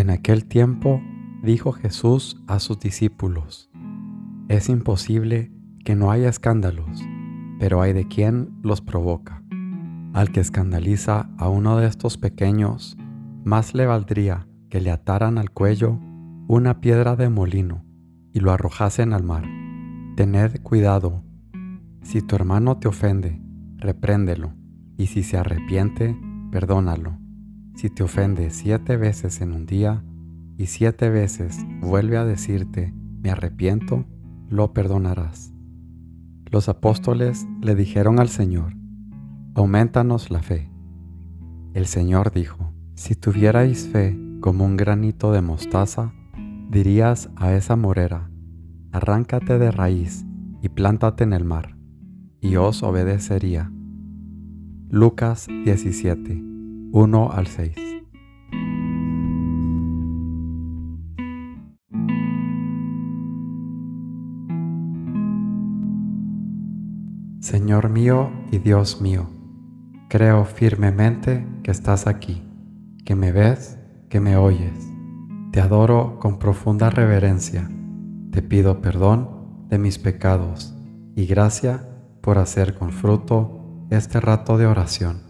En aquel tiempo dijo Jesús a sus discípulos, Es imposible que no haya escándalos, pero hay de quien los provoca. Al que escandaliza a uno de estos pequeños, más le valdría que le ataran al cuello una piedra de molino y lo arrojasen al mar. Tened cuidado. Si tu hermano te ofende, repréndelo, y si se arrepiente, perdónalo. Si te ofende siete veces en un día, y siete veces vuelve a decirte, me arrepiento, lo perdonarás. Los apóstoles le dijeron al Señor, aumentanos la fe. El Señor dijo, si tuvierais fe como un granito de mostaza, dirías a esa morera, arráncate de raíz y plántate en el mar, y os obedecería. Lucas 17, 1 al 6. Señor mío y Dios mío, creo firmemente que estás aquí, que me ves, que me oyes. Te adoro con profunda reverencia. Te pido perdón de mis pecados y gracia por hacer con fruto este rato de oración.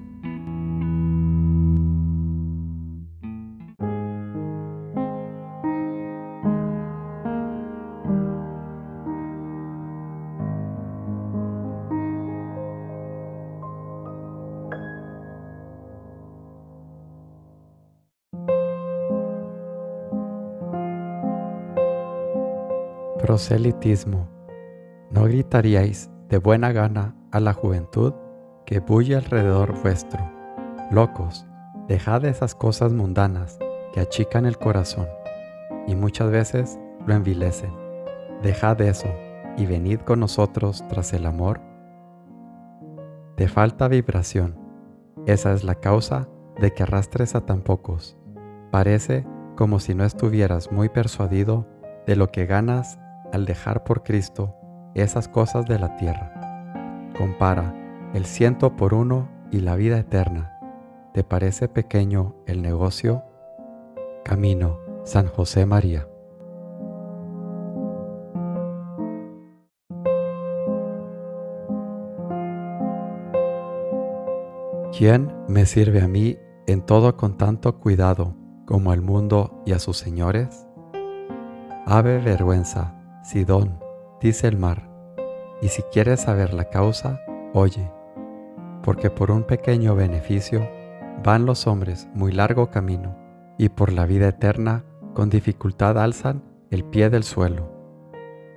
Proselitismo. ¿No gritaríais de buena gana a la juventud que bulle alrededor vuestro? Locos, dejad esas cosas mundanas que achican el corazón y muchas veces lo envilecen. Dejad eso y venid con nosotros tras el amor. Te falta vibración. Esa es la causa de que arrastres a tan pocos. Parece como si no estuvieras muy persuadido de lo que ganas al dejar por Cristo esas cosas de la tierra. Compara el ciento por uno y la vida eterna. ¿Te parece pequeño el negocio? Camino San José María. ¿Quién me sirve a mí en todo con tanto cuidado como al mundo y a sus señores? Ave vergüenza Sidón, dice el mar, y si quieres saber la causa, oye, porque por un pequeño beneficio van los hombres muy largo camino, y por la vida eterna con dificultad alzan el pie del suelo.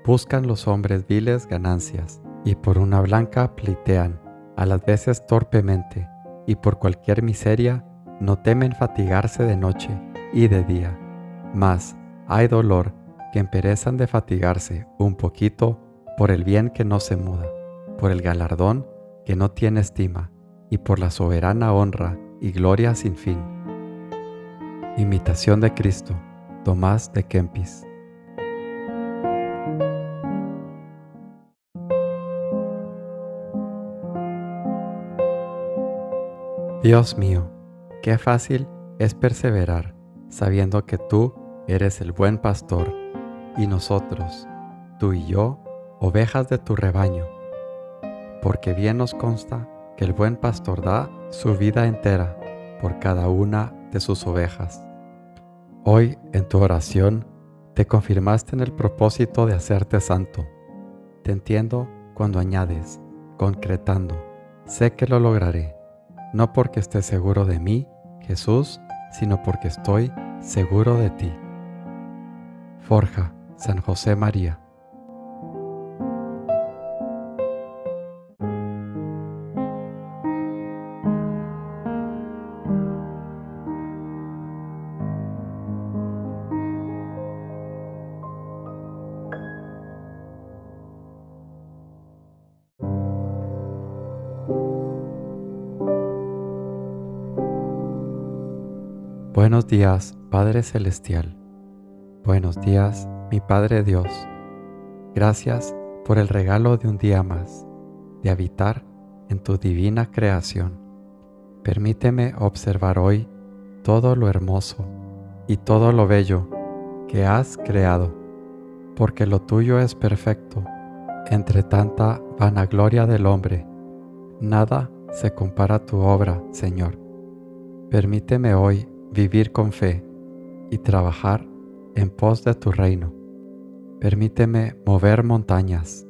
Buscan los hombres viles ganancias, y por una blanca pleitean, a las veces torpemente, y por cualquier miseria no temen fatigarse de noche y de día. Mas hay dolor que emperezan de fatigarse un poquito por el bien que no se muda, por el galardón que no tiene estima y por la soberana honra y gloria sin fin. Imitación de Cristo, Tomás de Kempis. Dios mío, qué fácil es perseverar sabiendo que tú eres el buen pastor y nosotros, tú y yo, ovejas de tu rebaño, porque bien nos consta que el buen pastor da su vida entera por cada una de sus ovejas. Hoy en tu oración te confirmaste en el propósito de hacerte santo. Te entiendo cuando añades, concretando, sé que lo lograré, no porque esté seguro de mí, Jesús, sino porque estoy seguro de ti. Forja San José María. Buenos días, Padre Celestial. Buenos días, mi Padre Dios, gracias por el regalo de un día más, de habitar en tu divina creación. Permíteme observar hoy todo lo hermoso y todo lo bello que has creado, porque lo tuyo es perfecto. Entre tanta vanagloria del hombre, nada se compara a tu obra, Señor. Permíteme hoy vivir con fe y trabajar en pos de tu reino. Permíteme mover montañas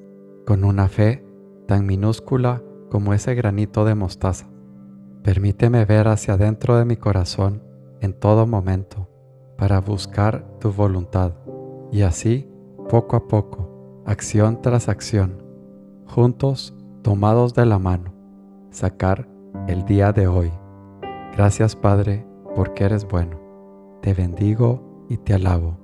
con una fe tan minúscula como ese granito de mostaza. Permíteme ver hacia adentro de mi corazón en todo momento para buscar tu voluntad y así, poco a poco, acción tras acción, juntos, tomados de la mano, sacar el día de hoy. Gracias Padre, porque eres bueno. Te bendigo y te alabo.